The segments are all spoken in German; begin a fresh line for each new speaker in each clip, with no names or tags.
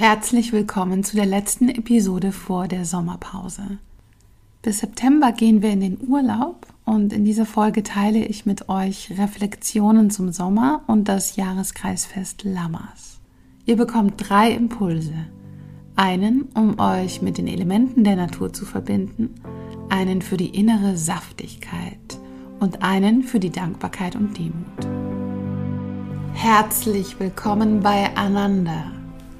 Herzlich willkommen zu der letzten Episode vor der Sommerpause. Bis September gehen wir in den Urlaub und in dieser Folge teile ich mit euch Reflexionen zum Sommer und das Jahreskreisfest Lammers. Ihr bekommt drei Impulse. Einen, um euch mit den Elementen der Natur zu verbinden, einen für die innere Saftigkeit und einen für die Dankbarkeit und Demut. Herzlich willkommen bei Ananda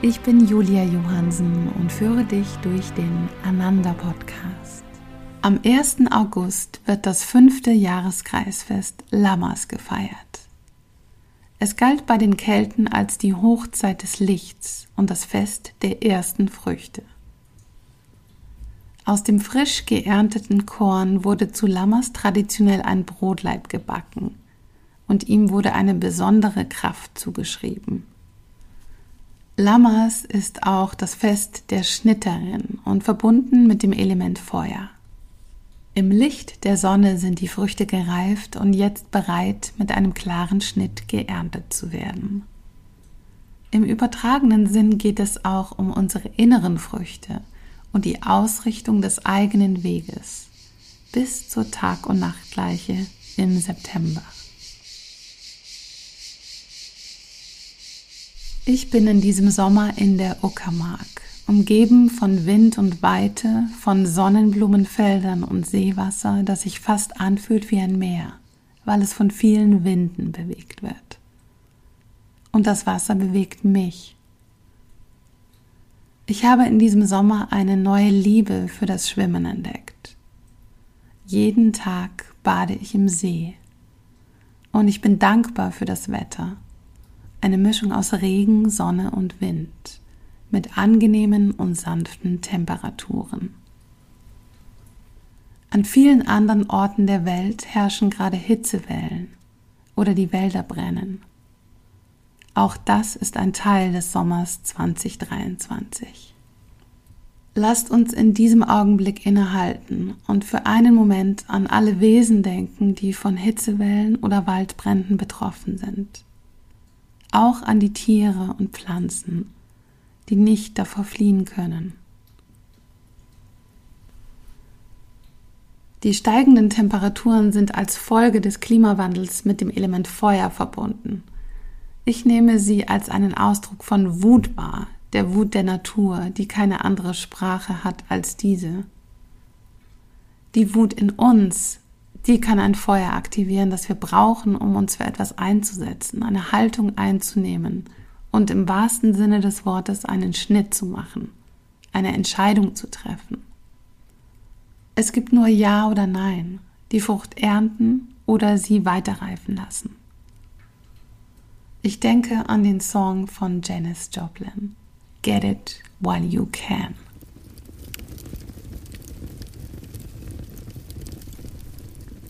Ich bin Julia Johansen und führe dich durch den Ananda Podcast. Am 1. August wird das fünfte Jahreskreisfest Lammers gefeiert. Es galt bei den Kelten als die Hochzeit des Lichts und das Fest der ersten Früchte. Aus dem frisch geernteten Korn wurde zu Lammers traditionell ein Brotleib gebacken und ihm wurde eine besondere Kraft zugeschrieben. Lammers ist auch das Fest der Schnitterin und verbunden mit dem Element Feuer. Im Licht der Sonne sind die Früchte gereift und jetzt bereit, mit einem klaren Schnitt geerntet zu werden. Im übertragenen Sinn geht es auch um unsere inneren Früchte und die Ausrichtung des eigenen Weges bis zur Tag- und Nachtgleiche im September. Ich bin in diesem Sommer in der Uckermark, umgeben von Wind und Weite, von Sonnenblumenfeldern und Seewasser, das sich fast anfühlt wie ein Meer, weil es von vielen Winden bewegt wird. Und das Wasser bewegt mich. Ich habe in diesem Sommer eine neue Liebe für das Schwimmen entdeckt. Jeden Tag bade ich im See. Und ich bin dankbar für das Wetter eine Mischung aus Regen, Sonne und Wind mit angenehmen und sanften Temperaturen. An vielen anderen Orten der Welt herrschen gerade Hitzewellen oder die Wälder brennen. Auch das ist ein Teil des Sommers 2023. Lasst uns in diesem Augenblick innehalten und für einen Moment an alle Wesen denken, die von Hitzewellen oder Waldbränden betroffen sind auch an die Tiere und Pflanzen, die nicht davor fliehen können. Die steigenden Temperaturen sind als Folge des Klimawandels mit dem Element Feuer verbunden. Ich nehme sie als einen Ausdruck von Wut wahr, der Wut der Natur, die keine andere Sprache hat als diese. Die Wut in uns die kann ein Feuer aktivieren, das wir brauchen, um uns für etwas einzusetzen, eine Haltung einzunehmen und im wahrsten Sinne des Wortes einen Schnitt zu machen, eine Entscheidung zu treffen. Es gibt nur Ja oder Nein, die Frucht ernten oder sie weiterreifen lassen. Ich denke an den Song von Janis Joplin, Get It While You Can.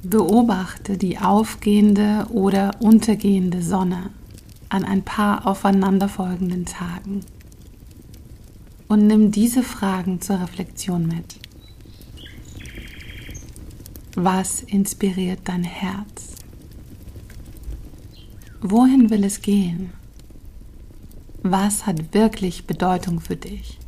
Beobachte die aufgehende oder untergehende Sonne an ein paar aufeinanderfolgenden Tagen und nimm diese Fragen zur Reflexion mit. Was inspiriert dein Herz? Wohin will es gehen? Was hat wirklich Bedeutung für dich?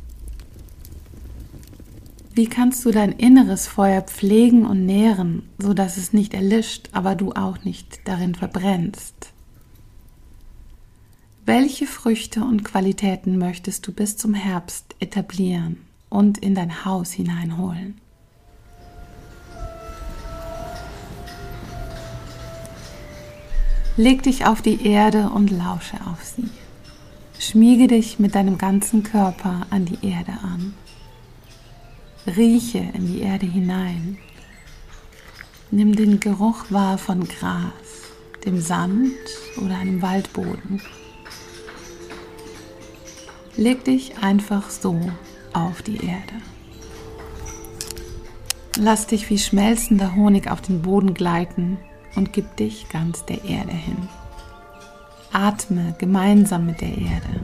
Wie kannst du dein inneres Feuer pflegen und nähren, so dass es nicht erlischt, aber du auch nicht darin verbrennst? Welche Früchte und Qualitäten möchtest du bis zum Herbst etablieren und in dein Haus hineinholen? Leg dich auf die Erde und lausche auf sie. Schmiege dich mit deinem ganzen Körper an die Erde an. Rieche in die Erde hinein. Nimm den Geruch wahr von Gras, dem Sand oder einem Waldboden. Leg dich einfach so auf die Erde. Lass dich wie schmelzender Honig auf den Boden gleiten und gib dich ganz der Erde hin. Atme gemeinsam mit der Erde.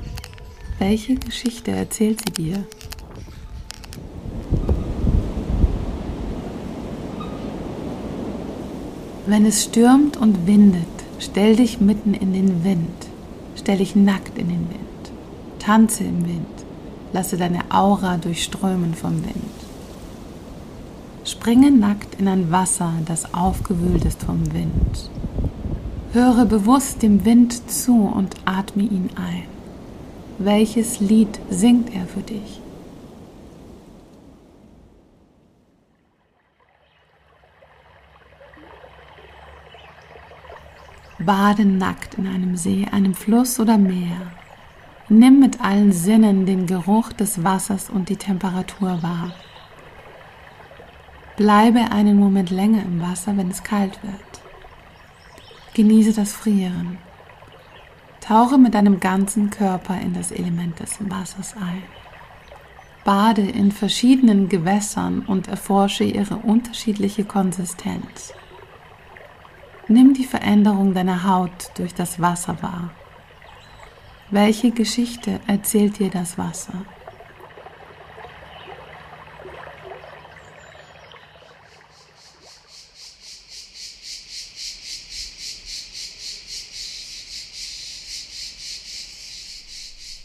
Welche Geschichte erzählt sie dir? Wenn es stürmt und windet, stell dich mitten in den Wind. Stell dich nackt in den Wind. Tanze im Wind. Lasse deine Aura durchströmen vom Wind. Springe nackt in ein Wasser, das aufgewühlt ist vom Wind. Höre bewusst dem Wind zu und atme ihn ein. Welches Lied singt er für dich? Bade nackt in einem See, einem Fluss oder Meer. Nimm mit allen Sinnen den Geruch des Wassers und die Temperatur wahr. Bleibe einen Moment länger im Wasser, wenn es kalt wird. Genieße das Frieren. Tauche mit deinem ganzen Körper in das Element des Wassers ein. Bade in verschiedenen Gewässern und erforsche ihre unterschiedliche Konsistenz. Nimm die Veränderung deiner Haut durch das Wasser wahr. Welche Geschichte erzählt dir das Wasser?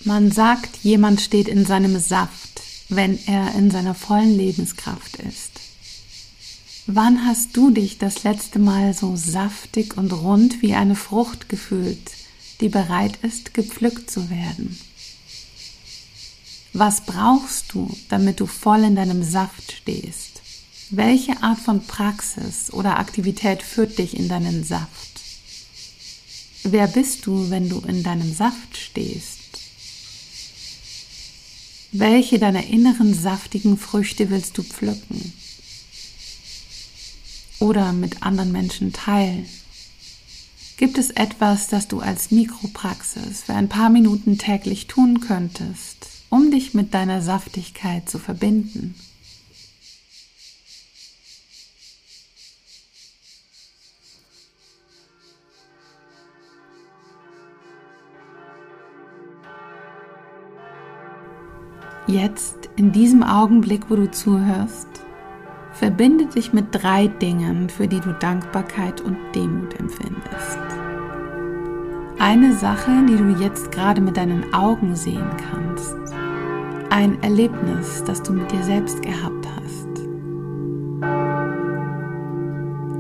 Man sagt, jemand steht in seinem Saft, wenn er in seiner vollen Lebenskraft ist. Wann hast du dich das letzte Mal so saftig und rund wie eine Frucht gefühlt, die bereit ist, gepflückt zu werden? Was brauchst du, damit du voll in deinem Saft stehst? Welche Art von Praxis oder Aktivität führt dich in deinen Saft? Wer bist du, wenn du in deinem Saft stehst? Welche deiner inneren saftigen Früchte willst du pflücken? Oder mit anderen Menschen teilen? Gibt es etwas, das du als Mikropraxis für ein paar Minuten täglich tun könntest, um dich mit deiner Saftigkeit zu verbinden? Jetzt, in diesem Augenblick, wo du zuhörst, Verbinde dich mit drei Dingen, für die du Dankbarkeit und Demut empfindest. Eine Sache, die du jetzt gerade mit deinen Augen sehen kannst. Ein Erlebnis, das du mit dir selbst gehabt hast.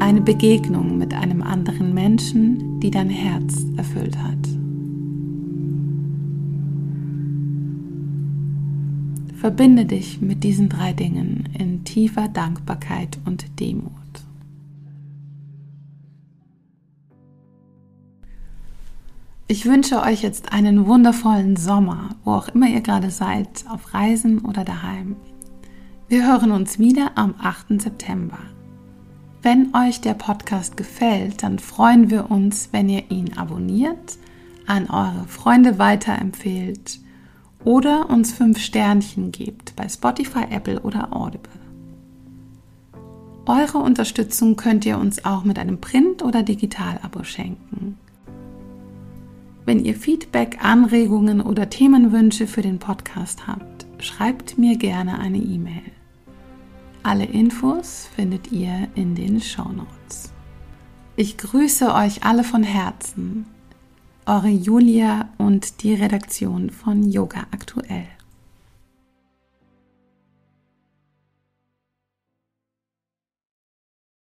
Eine Begegnung mit einem anderen Menschen, die dein Herz erfüllt hat. Verbinde dich mit diesen drei Dingen in tiefer Dankbarkeit und Demut. Ich wünsche euch jetzt einen wundervollen Sommer, wo auch immer ihr gerade seid, auf Reisen oder daheim. Wir hören uns wieder am 8. September. Wenn euch der Podcast gefällt, dann freuen wir uns, wenn ihr ihn abonniert, an eure Freunde weiterempfehlt oder uns fünf Sternchen gebt bei Spotify, Apple oder Audible. Eure Unterstützung könnt ihr uns auch mit einem Print- oder Digital-Abo schenken. Wenn ihr Feedback, Anregungen oder Themenwünsche für den Podcast habt, schreibt mir gerne eine E-Mail. Alle Infos findet ihr in den Show Notes. Ich grüße euch alle von Herzen eure Julia und die Redaktion von Yoga Aktuell.